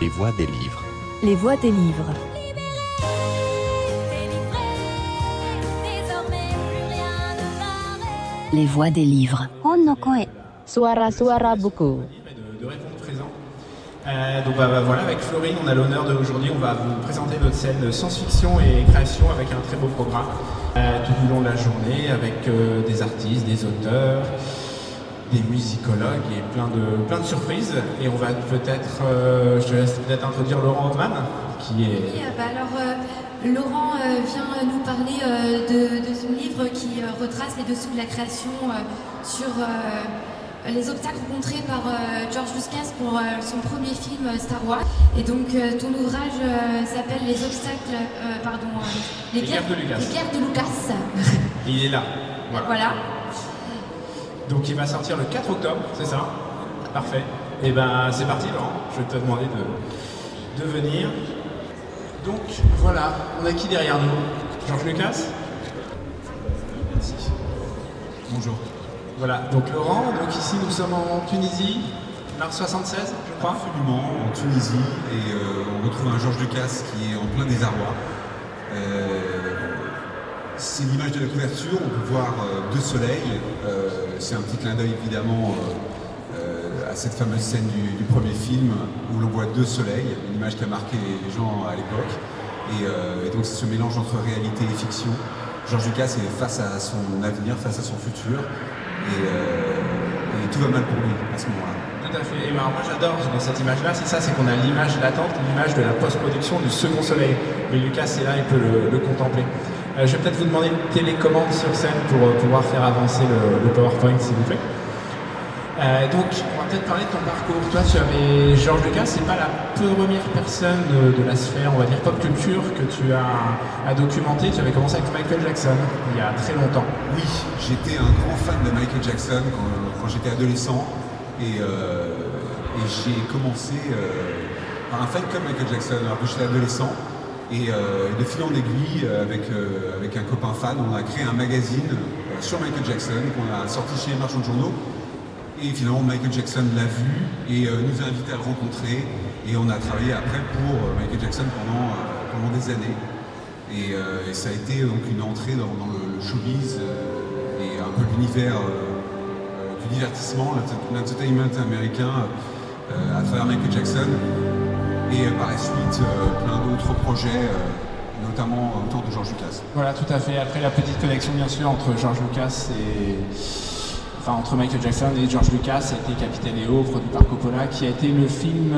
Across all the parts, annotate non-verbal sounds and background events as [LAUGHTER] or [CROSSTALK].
Les voix des livres. Les voix des livres. Les voix des livres. Suara Suara Buku. de, de répondre présent. Euh, donc bah, bah, voilà, avec Florine, on a l'honneur d'aujourd'hui, on va vous présenter notre scène science-fiction et création avec un très beau programme euh, tout au long de la journée, avec euh, des artistes, des auteurs, des musicologues et plein de, plein de surprises. Et on va peut-être, euh, je te laisse peut-être introduire Laurent Hoffman, qui est... Oui, euh, bah alors, euh, Laurent euh, vient nous parler de, de son livre qui retrace les dessous de la création sur les obstacles rencontrés par George Lucas pour son premier film Star Wars. Et donc, ton ouvrage s'appelle Les obstacles, pardon, Les guerres de Lucas. Les guerres de Lucas. Il est là. Voilà. Voilà. Donc il va sortir le 4 octobre, c'est ça? Parfait. Et ben c'est parti Laurent, je vais te demander de, de venir. Donc voilà, on a qui derrière nous? Georges Lucas? Merci. Bonjour. Voilà, donc Laurent, donc ici nous sommes en Tunisie, mars 76 je crois. Absolument, en Tunisie, et euh, on retrouve un Georges Lucas qui est en plein désarroi. Euh, c'est l'image de la couverture, on peut voir euh, deux soleils. Euh, c'est un petit clin d'œil évidemment euh, euh, à cette fameuse scène du, premier film où l'on voit deux soleils, une image qui a marqué les gens à l'époque. Et, donc c'est ce mélange entre réalité et fiction. Georges Lucas est face à son avenir, face à son futur, et, tout va mal pour lui à ce moment-là. Tout à fait. Et moi j'adore dans cette image-là, c'est ça, c'est qu'on a l'image latente, l'image de la post-production du second soleil. Mais Lucas est là, il peut le contempler. Euh, je vais peut-être vous demander une télécommande sur scène pour euh, pouvoir faire avancer le, PowerPoint, s'il vous plaît. Euh, donc, on va peut-être parler de ton parcours. Toi, tu avais Georges Lucas, c'est pas la première personne de, la sphère, on va dire pop culture, que tu as, documenté. Tu avais commencé avec Michael Jackson il y a très longtemps. Oui, j'étais un grand fan de Michael Jackson quand, j'étais adolescent et, j'ai commencé par un fan comme Michael Jackson alors que j'étais adolescent et, euh, et de fil en aiguille euh, avec, euh, avec un copain fan on a créé un magazine sur Michael Jackson qu'on a sorti chez les marchands de journaux. Et finalement Michael Jackson l'a vu et nous a invités à le rencontrer. Et on a travaillé après pour Michael Jackson pendant, pendant des années. Et, ça a été donc une entrée dans, le, showbiz et un peu l'univers du divertissement, l'ent- l'entertainment américain à travers Michael Jackson. Et euh, par la suite, euh, plein d'autres projets, euh, notamment autour de George Lucas. Voilà, tout à fait. Après la petite connexion, bien sûr, entre George Lucas et. Enfin, entre Michael Jackson et George Lucas, ça a été Capitaine EO, produit par Coppola, qui a été le film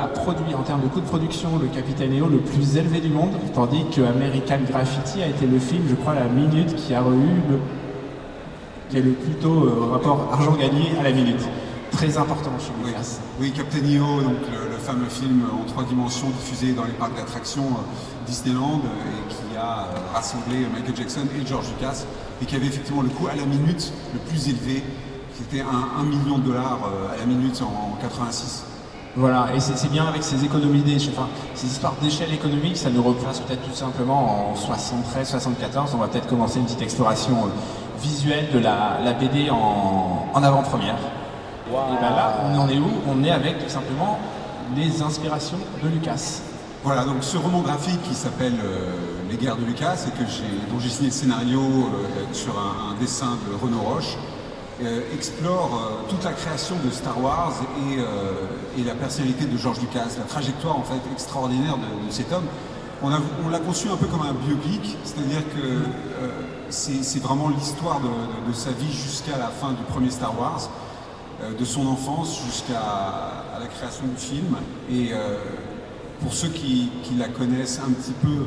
à produit en termes de coût de production, le Capitaine EO le plus élevé du monde, tandis que American Graffiti a été le film, je crois, la minute qui a eu le, qui est le plus tôt euh, rapport argent gagné à la minute. Très important chez Oui, Lucas. oui Captain EO, donc le fameux film en trois dimensions diffusé dans les parcs d'attractions euh, Disneyland euh, et qui a euh, rassemblé Michael Jackson et George Lucas et qui avait effectivement le coût à la minute le plus élevé, qui était un, 1 million de dollars à la minute en, en 86. Voilà, et c'est bien avec ces économies d'échelle, enfin, ces histoires d'échelle économique, ça nous replace peut-être tout simplement en 73, 74. On va peut-être commencer une petite exploration visuelle de la, BD en, avant-première. Et ben là, on en est où? On est avec tout simplement les inspirations de Lucas. Voilà, donc ce roman graphique qui s'appelle euh, Les guerres de Lucas et que dont j'ai signé le scénario euh, sur un, dessin de Renaud Roche, euh, explore toute la création de Star Wars et, la personnalité de George Lucas, la trajectoire en fait extraordinaire de, cet homme. On, l'a conçu un peu comme un biopic, c'est-à-dire que c'est, vraiment l'histoire de, sa vie jusqu'à la fin du premier Star Wars, de son enfance jusqu'à la création du film. Et euh, pour ceux qui, qui la connaissent un petit peu,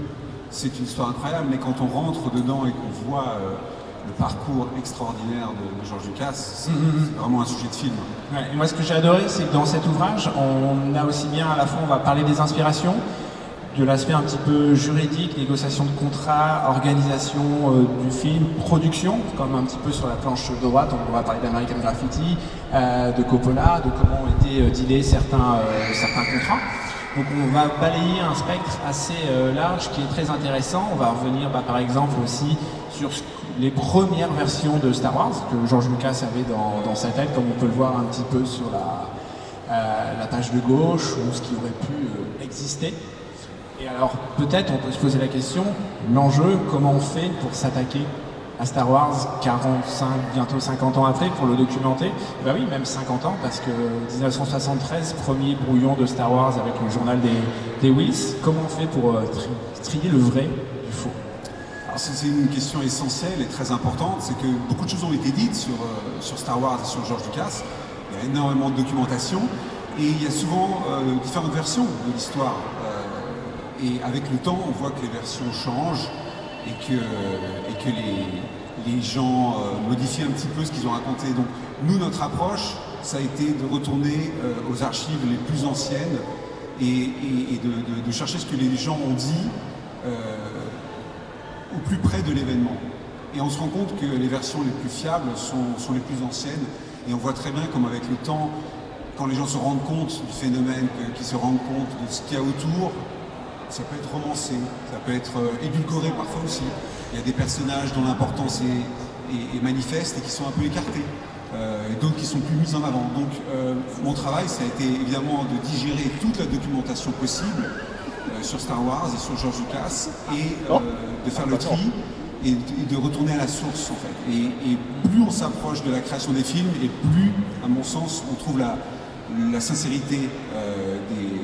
c'est une histoire incroyable, mais quand on rentre dedans et qu'on voit euh, le parcours extraordinaire de, de George Lucas, c'est c'est vraiment un sujet de film. Ouais, et moi, ce que j'ai adoré, c'est que dans cet ouvrage, on a aussi bien à la fois, on va parler des inspirations, de l'aspect un petit peu juridique, négociation de contrat, organisation euh, du film, production, comme un petit peu sur la planche droite, on va parler d'American Graffiti, euh, de Coppola, de comment ont été euh, euh, certains contrats. Donc on va balayer un spectre assez large qui est très intéressant. On va revenir bah, par exemple aussi sur les premières versions de Star Wars que George Lucas avait dans, sa tête, comme on peut le voir un petit peu sur la, la page de gauche ou ce qui aurait pu exister. Et alors peut-être on peut se poser la question, l'enjeu, comment on fait pour s'attaquer à Star Wars 45, bientôt 50 ans après pour le documenter? Bah oui, même 50 ans, parce que 1973, premier brouillon de Star Wars avec le journal des, des. Comment on fait pour euh, trier le vrai du faux? C'est une question essentielle et très importante, c'est que beaucoup de choses ont été dites sur, euh, sur Star Wars et sur George Lucas. Il y a énormément de documentation et il y a souvent euh, différentes versions de l'histoire. Et avec le temps, on voit que les versions changent et que, que les, gens euh, modifient un petit peu ce qu'ils ont raconté. Donc nous, notre approche, ça a été de retourner euh, aux archives les plus anciennes et, de, chercher ce que les gens ont dit euh, au plus près de l'événement. Et on se rend compte que les versions les plus fiables sont, sont les plus anciennes. Et on voit très bien comme avec le temps, quand les gens se rendent compte du phénomène, qu'ils se rendent compte de ce qu'il y a autour, ça peut être romancé, ça peut être euh, édulcoré parfois aussi. Il y a des personnages dont l'importance est, manifeste et qui sont un peu écartés, euh, et d'autres qui sont plus mis en avant. Donc euh, mon travail, ça a été évidemment de digérer toute la documentation possible sur Star Wars et sur George Lucas, et oh. de faire le tri et, de retourner à la source en fait. Et, plus on s'approche de la création des films, et plus, à mon sens, on trouve la, sincérité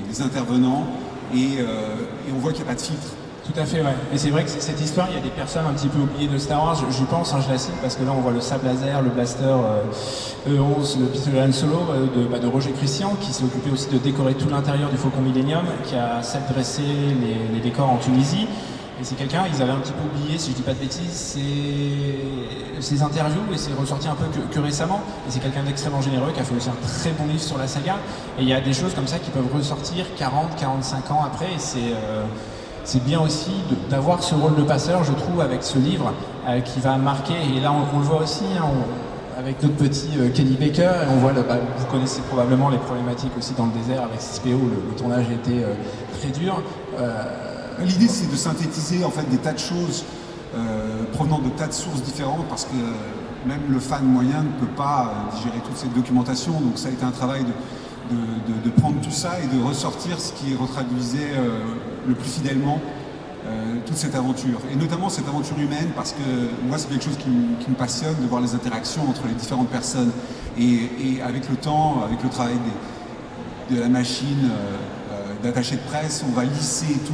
des intervenants, euh, et, on voit qu'il n'y a pas de filtre. Tout à fait, ouais. Et c'est vrai que cette histoire, il y a des personnes un petit peu oubliées de Star Wars. J'y pense, hein, je la cite parce que là, on voit le sable laser, le blaster E11, euh, e le pistolet Han Solo euh, de, bah, de, Roger Christian, qui s'est occupé aussi de décorer tout l'intérieur du Faucon Millennium, qui a dressé les, décors en Tunisie. Et c'est quelqu'un, ils avaient un petit peu oublié, si je dis pas de bêtises, ses, interviews, et c'est ressorti un peu que, récemment. Et c'est quelqu'un d'extrêmement généreux, qui a fait aussi un très bon livre sur la saga. Et il y a des choses comme ça qui peuvent ressortir 40, 45 ans après, et c'est... Euh, bien aussi d'avoir ce rôle de passeur, je trouve, avec ce livre euh, qui va marquer. Et là, on, le voit aussi hein, avec notre petit euh, Kenny Baker. on voit, bah, vous connaissez probablement les problématiques aussi dans le désert avec CSPO. Le, tournage était très dur. L'idée, c'est de synthétiser en fait des tas de choses euh, provenant de tas de sources différentes parce que même le fan moyen ne peut pas euh, digérer toute cette documentation. Donc ça a été un travail de, prendre tout ça et de ressortir ce qui retraduisait euh, le plus fidèlement toute cette aventure. Et notamment cette aventure humaine parce que moi c'est quelque chose qui, me passionne de voir les interactions entre les différentes personnes. Et, avec le temps, avec le travail de la machine d'attaché de presse, on va lisser tout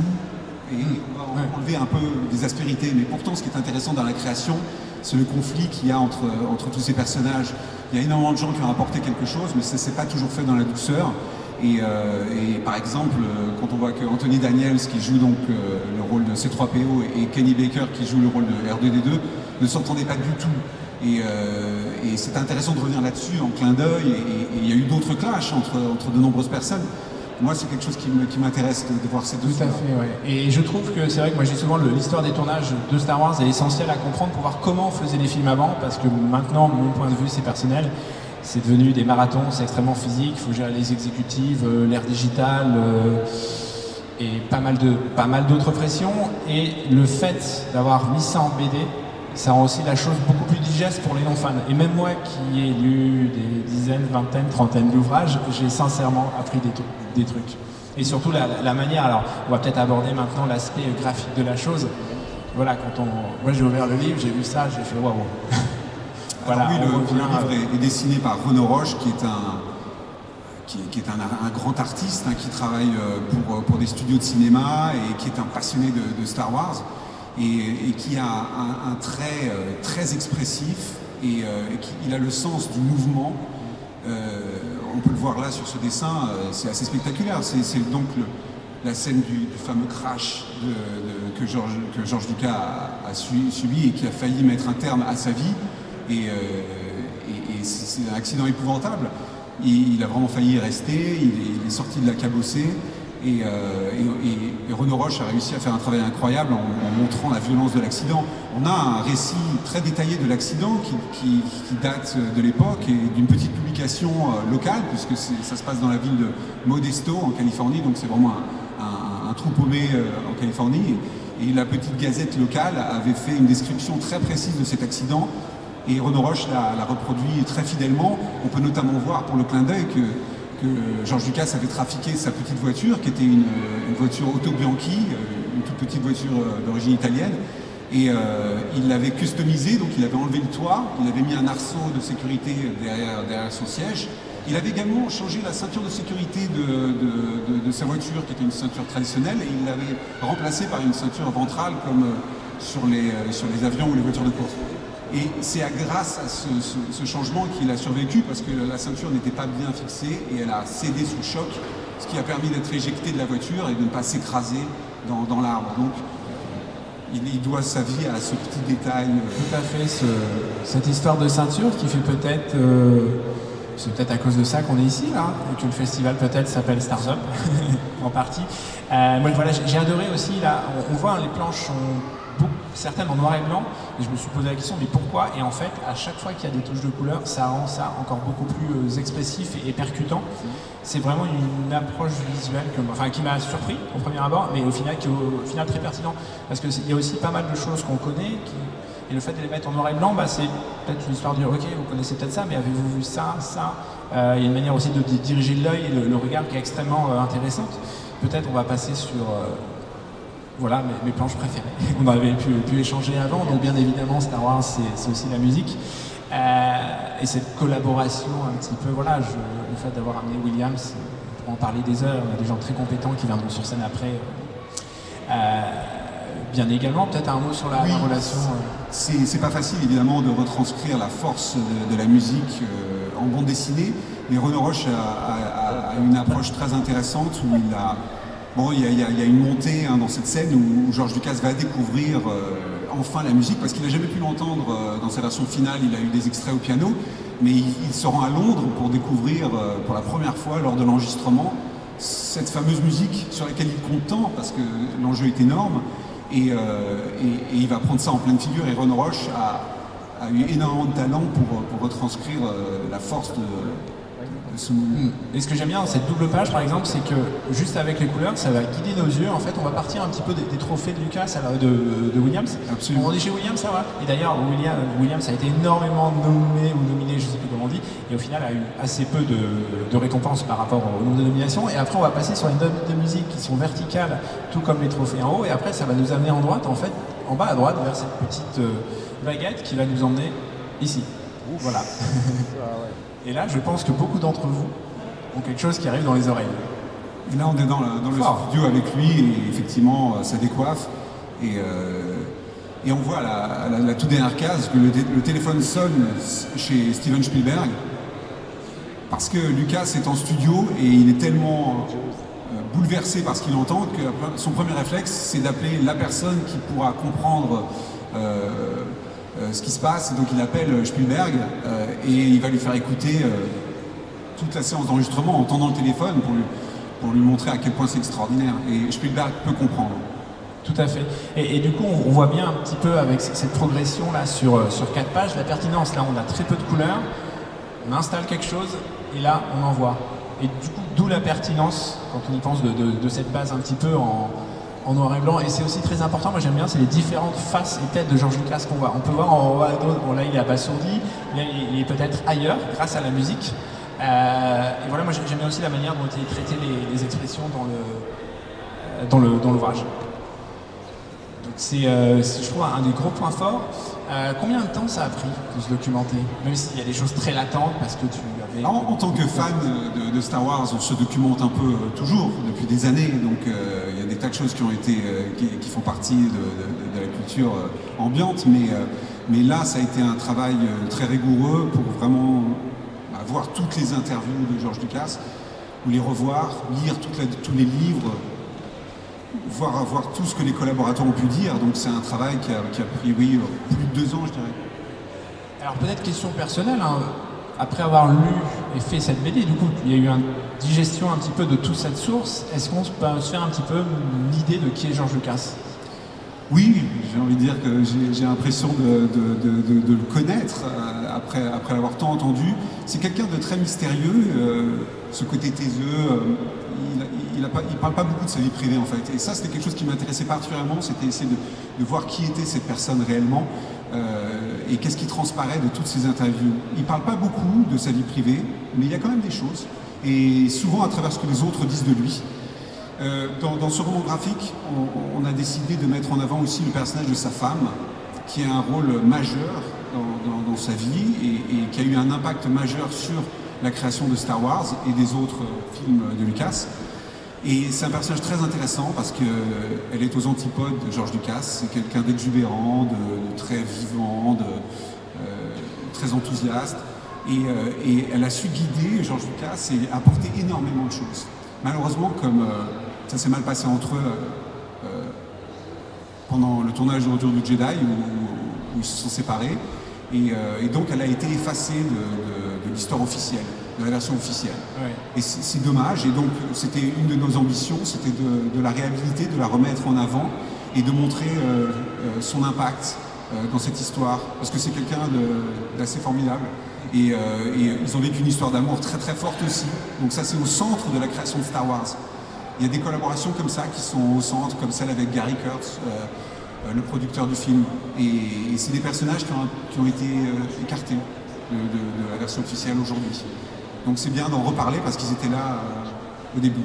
et on va enlever un peu des aspérités. Mais pourtant, ce qui est intéressant dans la création, c'est le conflit qu'il y a entre, entre tous ces personnages. Il y a énormément de gens qui ont apporté quelque chose, mais ça s'est pas toujours fait dans la douceur. Et, euh, par exemple, quand on voit que Anthony Daniels, qui joue donc euh, le rôle de C3PO, et Kenny Baker, qui joue le rôle de R2D2, ne s'entendaient pas du tout. Et, euh, c'est intéressant de revenir là-dessus en clin d'œil. Et, il y a eu d'autres clashs entre, entre de nombreuses personnes moi, c'est quelque chose qui m'intéresse de, voir ces deux Tout à fait, ouais. Et je trouve que c'est vrai que moi, dis souvent l'histoire des tournages de Star Wars est essentielle à comprendre pour voir comment on faisait les films avant, parce que maintenant, mon point de vue, c'est personnel. C'est devenu des marathons, c'est extrêmement physique, il faut gérer les exécutives, euh, l'ère digitale euh, et pas mal de pas mal d'autres pressions. Et le fait d'avoir mis ça en BD, ça rend aussi la chose beaucoup plus digeste pour les non-fans. Et même moi qui ai lu des dizaines, vingtaines, trentaines d'ouvrages, j'ai sincèrement appris des, des, trucs. Et surtout la, manière, alors on va peut-être aborder maintenant l'aspect graphique de la chose. Voilà, quand on. Moi j'ai ouvert le livre, j'ai vu ça, j'ai fait waouh. [LAUGHS] voilà, oui, le, livre est, dessiné par Renaud Roche, qui est un, qui, est un, grand artiste hein, qui travaille euh, pour, pour, des studios de cinéma et qui est un passionné de, de Star Wars et, qui a un, trait euh, très expressif et, euh, qui il a le sens du mouvement. Euh, on peut le voir là sur ce dessin, c'est assez spectaculaire. C'est donc la scène du, fameux crash que, Georges Lucas a, subi et qui a failli mettre un terme à sa vie. Et, c'est un accident épouvantable. Il, a vraiment failli y rester, il est sorti de la cabossée. Euh, et, Renaud Roche a réussi à faire un travail incroyable en, montrant la violence de l'accident. On a un récit très détaillé de l'accident qui, date de l'époque et d'une petite publication euh, locale, puisque ça se passe dans la ville de Modesto, en Californie, donc c'est vraiment un, trou paumé euh, en Californie. Et, la petite gazette locale avait fait une description très précise de cet accident, et Renaud Roche l'a reproduit très fidèlement. On peut notamment voir pour le clin d'œil que que George Lucas avait trafiqué sa petite voiture, qui était une, voiture Auto Bianchi, euh, une toute petite voiture euh, d'origine italienne. Et euh, il l'avait customisé, donc il avait enlevé le toit, il avait mis un arceau de sécurité derrière, son siège. Il avait également changé la ceinture de sécurité de, sa voiture, qui était une ceinture traditionnelle, et il l'avait remplacée par une ceinture ventrale comme sur les avions ou les voitures de course. Et c'est grâce à ce, changement qu'il a survécu, parce que la ceinture n'était pas bien fixée et elle a cédé sous choc, ce qui a permis d'être éjecté de la voiture et de ne pas s'écraser dans, l'arbre. Donc il, doit sa vie à ce petit détail. Tout à fait, ce- cette histoire de ceinture qui fait peut-être. euh, c'est peut-être à cause de ça qu'on est ici, là, et que le festival peut-être s'appelle Stars Up, [LAUGHS] en partie. Euh, moi, voilà, j'ai adoré aussi, là, on, voit hein, les planches sont certaines en noir et blanc, et je me suis posé la question, mais pourquoi? Et en fait, à chaque fois qu'il y a des touches de couleur, ça rend ça encore beaucoup plus euh, expressif et, percutant. C'est vraiment une approche visuelle qui m'a surpris au premier abord, mais au final, qui est au, final très pertinent. Parce qu'il y a aussi pas mal de choses qu'on connaît, et le fait de les mettre en noir et blanc, bah, c'est peut-être une histoire de dire, ok, vous connaissez peut-être ça, mais avez-vous vu ça, ça? Euh, Il y a une manière aussi de, diriger l'œil et le, regard qui est extrêmement euh, intéressante. Peut-être on va passer sur voilà mes, mes planches préférées. [LAUGHS] On avait pu, pu échanger avant, donc bien évidemment Star Wars c'est aussi la musique. Euh, et cette collaboration un petit peu, voilà, je- le fait d'avoir amené Williams, on pourra en parler des heures, on a des gens très compétents qui viendront sur scène après. Euh, bien également, peut-être un mot sur la, Oui. la relation. euh, C'est c'est pas facile évidemment de retranscrire la force de, de la musique euh, en bande dessinée, mais Renaud Roche a, a- a- a une approche très intéressante où il a, bon, il y a, une montée hein, dans cette scène où, Georges Lucas va découvrir euh, enfin la musique parce qu'il n'a jamais pu l'entendre euh, dans sa version finale. Il a eu des extraits au piano, mais il, se rend à Londres pour découvrir euh, pour la première fois lors de l'enregistrement cette fameuse musique sur laquelle il compte tant parce que l'enjeu est énorme et, il va prendre ça en pleine figure et Ron Roche a, eu énormément de talent pour, retranscrire la force de, Et ce que j'aime bien dans cette double page, par exemple, c'est que juste avec les couleurs, ça va guider nos yeux. En fait, on va partir un petit peu des, des trophées de Lucas, de, de Williams. Absolument. On est chez Williams, ça va. Et d'ailleurs, William, Williams a été énormément nommé ou nominé, je sais plus comment on dit, et au final a eu assez peu de, de récompenses par rapport au nombre de nominations. Et après, on va passer sur les notes de musique qui sont verticales, tout comme les trophées en haut. Et après, ça va nous amener en droite, en fait, en bas à droite, vers cette petite euh, baguette qui va nous emmener ici. Voilà. [LAUGHS] Et là, je pense que beaucoup d'entre vous ont quelque chose qui arrive dans les oreilles. Et là, on est dans, le studio avec lui et effectivement, euh, ça décoiffe. Et, euh, et on voit à la, à la- la toute dernière case que le, té- le téléphone sonne chez Steven Spielberg parce que Lucas est en studio et il est tellement euh, bouleversé par ce qu'il entend que son premier réflexe, c'est d'appeler la personne qui pourra comprendre euh, ce qui se passe. Donc il appelle Spielberg euh, et il va lui faire écouter euh, toute la séance d'enregistrement en tendant le téléphone pour lui, pour lui montrer à quel point c'est extraordinaire. Et Spielberg peut comprendre. Tout à fait. Et, du coup, on, voit bien un petit peu avec cette progression là sur, euh, sur quatre pages, la pertinence. Là, on a très peu de couleurs, on installe quelque chose et là, on envoie. Et du coup, d'où la pertinence, quand on y pense, de cette base un petit peu en, en noir et blanc. Et c'est aussi très important, moi j'aime bien, c'est les différentes faces et têtes de Georges Lucas qu'on voit. On peut voir en haut à droite, bon là il est abasourdi, là il est peut-être ailleurs grâce à la musique. Euh, et voilà, moi j'aime bien aussi la manière dont ont été traitées les, les expressions dans le, euh, dans l'ouvrage. Donc c'est, euh, c'est, je trouve, un des gros points forts. Combien de temps ça a pris de se documenter? Même s'il y a des choses très latentes parce que tu avais... En, en tant que fan de, Star Wars, on se documente un peu toujours depuis des années. Donc il des tas de choses qui ont été, euh, qui, font partie de, la culture euh, ambiante. Mais, euh, mais là, ça a été un travail très rigoureux pour vraiment bah, voir toutes les interviews de George Lucas, ou les revoir, lire tous les livres, voir, tout ce que les collaborateurs ont pu dire. Donc c'est un travail qui a, pris, oui, plus de deux ans, je dirais. Alors peut-être question personnelle, hein, après avoir lu et fait cette BD, du coup il y a eu une digestion un petit peu de toute cette source, est-ce qu'on peut se faire un petit peu une idée de qui est Georges Lucas? Oui, j'ai envie de dire que j'ai l'impression de, le connaître euh, après, l'avoir tant entendu. C'est quelqu'un de très mystérieux, euh, ce côté taiseux. euh, il ne parle pas beaucoup de sa vie privée en fait. Et ça, c'était quelque chose qui m'intéressait particulièrement, c'était essayer de, voir qui était cette personne réellement et qu'est-ce qui transparaît de toutes ces interviews? Il ne parle pas beaucoup de sa vie privée, mais il y a quand même des choses. et souvent à travers ce que les autres disent de lui. Euh, dans, ce roman graphique, on, a décidé de mettre en avant aussi le personnage de sa femme, qui a un rôle majeur dans, sa vie et, et, qui a eu un impact majeur sur la création de Star Wars et des autres films de Lucas. Et c'est un personnage très intéressant parce qu'elle est aux antipodes de George Lucas. C'est quelqu'un d'exubérant, de, très vivant, de, euh, très enthousiaste. Et, euh, et, elle a su guider George Lucas et apporter énormément de choses. Malheureusement, comme euh, ça s'est mal passé entre eux euh, pendant le tournage de Retour du Jedi, où, ils se sont séparés, et, euh, donc elle a été effacée de, l'histoire officielle, la version officielle. Ouais. Et c'est dommage, et donc c'était une de nos ambitions, c'était de, de, la réhabiliter, de la remettre en avant, et de montrer euh, son impact dans cette histoire, parce que c'est quelqu'un d'assez formidable. Et, euh, et, ils ont vécu une histoire d'amour très très forte aussi. Donc ça c'est au centre de la création de Star Wars. Il y a des collaborations comme ça qui sont au centre, comme celle avec Gary Kurtz, euh, euh, le producteur du film. Et, et c'est des personnages qui ont, qui ont été écartés de, de, de, la version officielle aujourd'hui. Donc c'est bien d'en reparler parce qu'ils étaient là au début.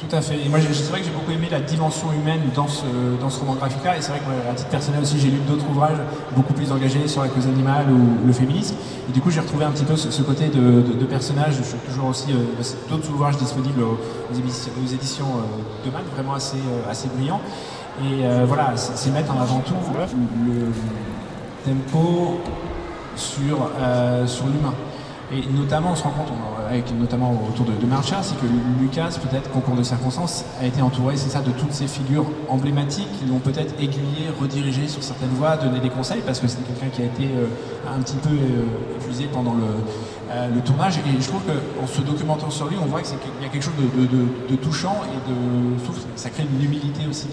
Tout à fait. Et moi, c'est vrai que j'ai beaucoup aimé la dimension humaine dans ce, dans ce roman graphique-là. Et c'est vrai que, moi, à titre personnel aussi, j'ai lu d'autres ouvrages beaucoup plus engagés sur la cause animale ou le féminisme. Et du coup, j'ai retrouvé un petit peu ce, ce côté de, de, de, personnages. Je suis toujours aussi euh, d'autres ouvrages disponibles aux, aux éditions euh, de Man, vraiment assez, euh, assez brillants. Et euh, voilà, c'est mettre en avant tout le tempo sur, euh, sur l'humain. Et notamment, on se rend compte, on, avec, notamment autour de, de Marcha, c'est que Lucas, peut-être concours de circonstances, a été entouré, c'est ça, de toutes ces figures emblématiques qui l'ont peut-être aiguillé, redirigé sur certaines voies, donné des conseils, parce que c'est quelqu'un qui a été euh, un petit peu euh, épuisé pendant le, euh, tournage. Et je trouve qu'en se documentant sur lui, on voit qu'il y a quelque chose de, touchant et de, je trouve que ça crée une humilité aussi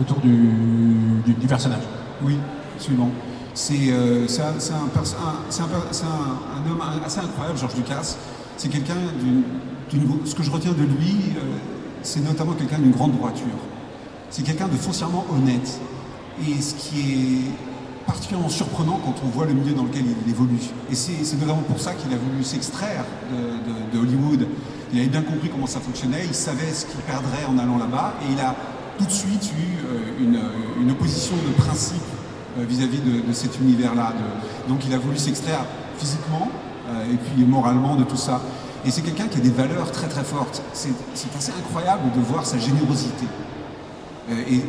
autour du, personnage. Oui, absolument. C'est euh, un, homme assez incroyable, Georges Lucas. C'est quelqu'un d'une. Ce que je retiens de lui, euh, c'est notamment quelqu'un d'une grande droiture. C'est quelqu'un de foncièrement honnête. Et ce qui est particulièrement surprenant quand on voit le milieu dans lequel il évolue. Et c'est notamment pour ça qu'il a voulu s'extraire de, Hollywood. Il avait bien compris comment ça fonctionnait, il savait ce qu'il perdrait en allant là-bas, et il a tout de suite eu euh, une, opposition de principe vis-à-vis -vis de, de, cet univers-là. Donc il a voulu s'extraire physiquement euh, et puis moralement de tout ça. Et c'est quelqu'un qui a des valeurs très très fortes. C'est assez incroyable de voir sa générosité. Euh, et,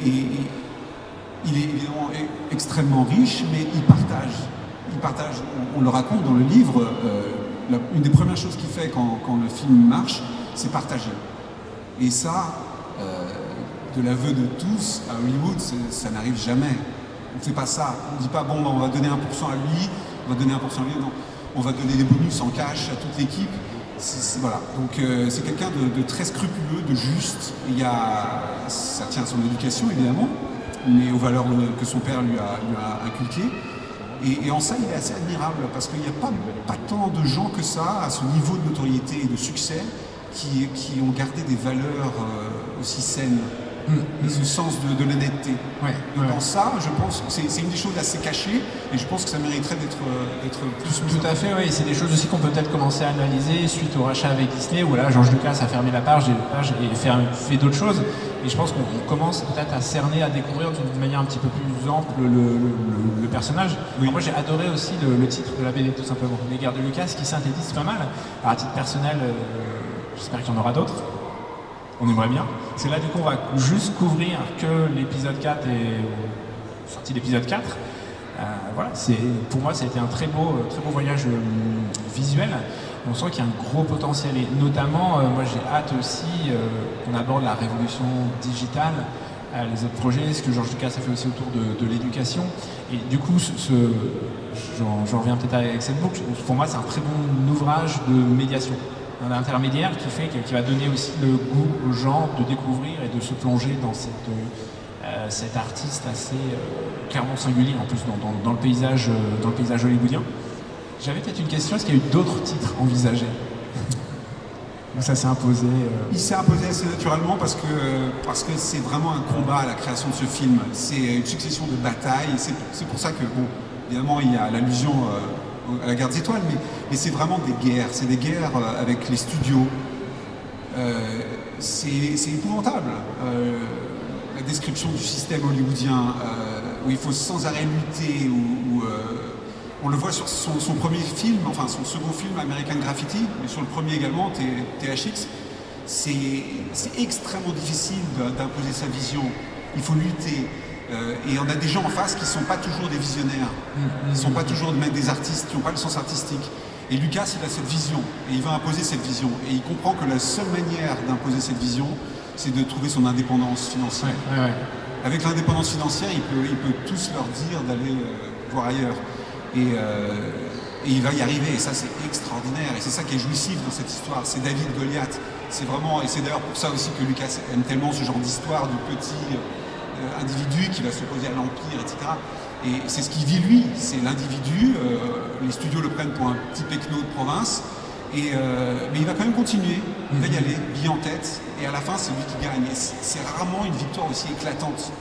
il est évidemment extrêmement riche, mais il partage. Il partage, on, le raconte dans le livre, euh, une des premières choses qu'il fait quand, le film marche, c'est partager. Et ça, euh, de l'aveu de tous, à Hollywood, ça n'arrive jamais. On ne fait pas ça. On ne dit pas, bon, on va donner 1% à lui, on va donner 1% à lui. Non. On va donner des bonus en cash à toute l'équipe. Voilà. Donc euh, c'est quelqu'un de, très scrupuleux, de juste. Il a, ça tient à son éducation évidemment, mais aux valeurs que son père lui a, inculquées. Et, en ça, il est assez admirable parce qu'il n'y a pas, tant de gens que ça à ce niveau de notoriété et de succès qui, qui ont gardé des valeurs euh, aussi saines mmh. ce sens de, de l'honnêteté. Ouais, ouais. Dans ça, je pense que c'est une des choses assez cachées et je pense que ça mériterait d'être plus. Tout, tout à fait, oui. C'est des choses aussi qu'on peut peut-être commencer à analyser suite au rachat avec Disney où là, Georges Lucas a fermé la page, et fait, fait d'autres choses. Et je pense qu'on commence peut-être à cerner, à découvrir d'une manière un petit peu plus ample le, le, le, le personnage. Oui. Moi, j'ai adoré aussi le, titre de la BD, tout simplement. Les guerres de Lucas, qui synthétise pas mal. Alors, à titre personnel, euh, j'espère qu'il y en aura d'autres on aimerait bien. C'est là du coup on va juste couvrir que l'épisode 4 est sorti l'épisode 4. Euh, voilà, pour moi ça a été un très beau, très beau voyage euh, visuel. On sent qu'il y a un gros potentiel et notamment euh, moi j'ai hâte aussi euh, qu'on aborde la révolution digitale, euh, les autres projets, ce que Georges Lucas a fait aussi autour de, l'éducation. Et du coup, j'en reviens peut-être avec cette boucle. Pour moi, c'est un très bon ouvrage de médiation un intermédiaire qui fait qui va donner aussi le goût aux gens de découvrir et de se plonger dans cette, euh, cet artiste assez euh, clairement singulier en plus dans, dans, le paysage euh, dans le paysage hollywoodien. J'avais peut-être une question, est-ce qu'il y a eu d'autres titres envisagés? Ça s'est imposé euh... Il s'est imposé assez naturellement parce que parce que c'est vraiment un combat à la création de ce film. C'est une succession de batailles. C'est pour ça que évidemment il y a l'allusion à la guerre des étoiles, mais, c'est vraiment des guerres. C'est des guerres euh, avec les studios, Euh, c'est épouvantable. Euh, la description du système hollywoodien, où il faut sans arrêt lutter, où, on le voit sur son, premier film, enfin son second film, American Graffiti, mais sur le premier également, THX, c'est extrêmement difficile d'imposer sa vision. Il faut lutter. Euh, et on a des gens en face qui ne sont pas toujours des visionnaires, qui ne sont pas toujours des artistes, qui n'ont pas le sens artistique. Et Lucas, il a cette vision, et il va imposer cette vision. Et il comprend que la seule manière d'imposer cette vision, c'est de trouver son indépendance financière. Ouais, ouais. Avec l'indépendance financière, il peut, il peut tous leur dire d'aller euh, voir ailleurs. Et, euh, et il va y arriver, et ça c'est extraordinaire, et c'est ça qui est jouissif dans cette histoire. C'est David Goliath. C'est vraiment, et c'est d'ailleurs pour ça aussi que Lucas aime tellement ce genre d'histoire du petit individu qui va s'opposer à l'Empire, etc. Et c'est ce qu'il vit lui, c'est l'individu. euh, les studios le prennent pour un petit pecno de province. Et, euh, mais il va quand même continuer, il va y aller, bille en tête, et à la fin c'est lui qui gagne. Et c'est rarement une victoire aussi éclatante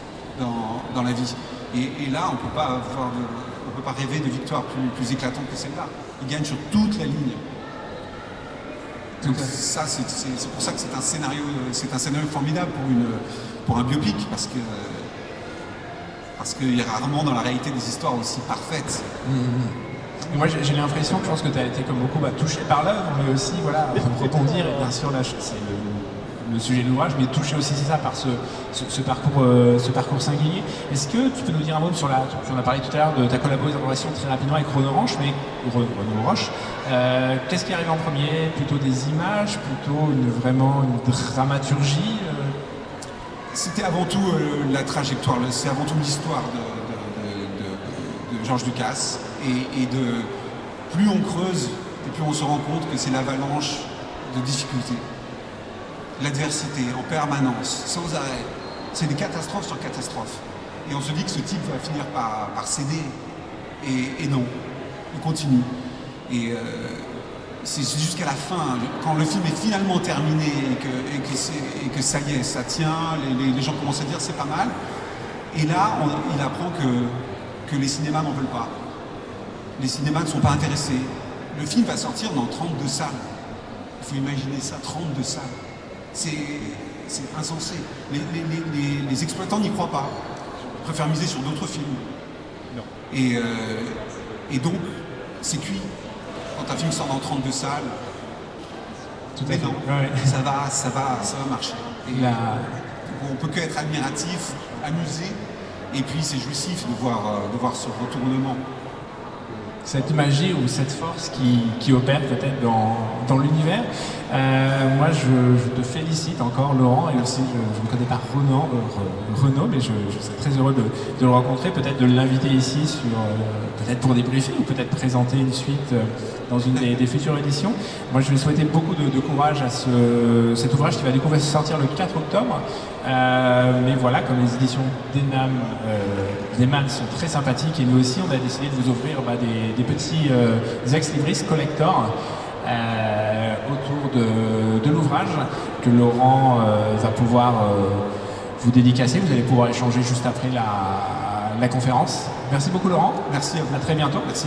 dans, dans la vie. Et, et là, on peut pas avoir de, on peut pas rêver de victoire plus, plus éclatante que celle-là. Il gagne sur toute la ligne. Donc ça, c'est pour ça que c'est un scénario, c'est un scénario formidable pour une, pour un biopic, parce que parce qu'il y a rarement dans la réalité des histoires aussi parfaites. Et Moi, j'ai l'impression, je pense que tu as été comme beaucoup bah, touché par l'œuvre, mais aussi, voilà, rebondir, et bien sûr, là, c'est le, le sujet de l'ouvrage, mais touché aussi, c'est ça, par ce, ce, ce parcours, euh, ce parcours singulier. Est-ce que tu peux nous dire un mot sur la. Tu en as parlé tout à l'heure de ta collaboration très rapidement avec Renaud Roche, mais Re- Renaud Roche. Euh, Qu'est-ce qui arrive en premier? Plutôt des images, plutôt une, vraiment une dramaturgie euh, C'était avant tout euh, la trajectoire, c'est avant tout l'histoire de, Georges Lucas. Et, de plus on creuse, et plus on se rend compte que c'est l'avalanche de difficultés. L'adversité en permanence, sans arrêt. C'est des catastrophes sur catastrophes. Et on se dit que ce type va finir par, céder. Et, et non, il continue. Et euh, c'est jusqu'à la fin, quand le film est finalement terminé et que, et que, c'est- et que ça y est, ça tient, les, gens commencent à dire c'est pas mal. Et là, on- il apprend que, que les cinémas n'en veulent pas. Les cinémas ne sont pas intéressés. Le film va sortir dans 32 salles. Il faut imaginer ça, 32 salles. C'est insensé. Les, exploitants n'y croient pas. Ils préfèrent miser sur d'autres films. Et, euh, et donc, c'est cuit. Quand un film sort dans 32 salles, Tout mais fait. non, Ouais. ça va, ça va, ça va marcher. Et La- on peut que être admiratif, amusé, et puis c'est jouissif de voir, euh, de voir ce retournement. Cette magie ou cette force qui, qui opère peut-être dans, dans l'univers. Euh, moi, je, je te félicite encore, Laurent, et aussi, je, ne connais pas Renaud, euh, Re- Renaud mais je, je serais très heureux de, de le rencontrer, peut-être de l'inviter ici, sur, euh, peut-être pour débriefer ou peut-être présenter une suite euh, dans une des, des futures éditions. Moi, je vais souhaiter beaucoup de, de courage à ce, cet ouvrage qui va découvrir sortir le 4 octobre. Euh, mais voilà, comme les éditions d'Enam, euh, d'Eman sont très sympathiques et nous aussi, on a décidé de vous offrir bah, des, des petits euh, ex-libris collector euh, autour de, de l'ouvrage que Laurent euh, va pouvoir vous dédicacer. Vous allez pouvoir échanger juste après la, la conférence. Merci beaucoup, Laurent. Merci à vous. À très bientôt. Merci.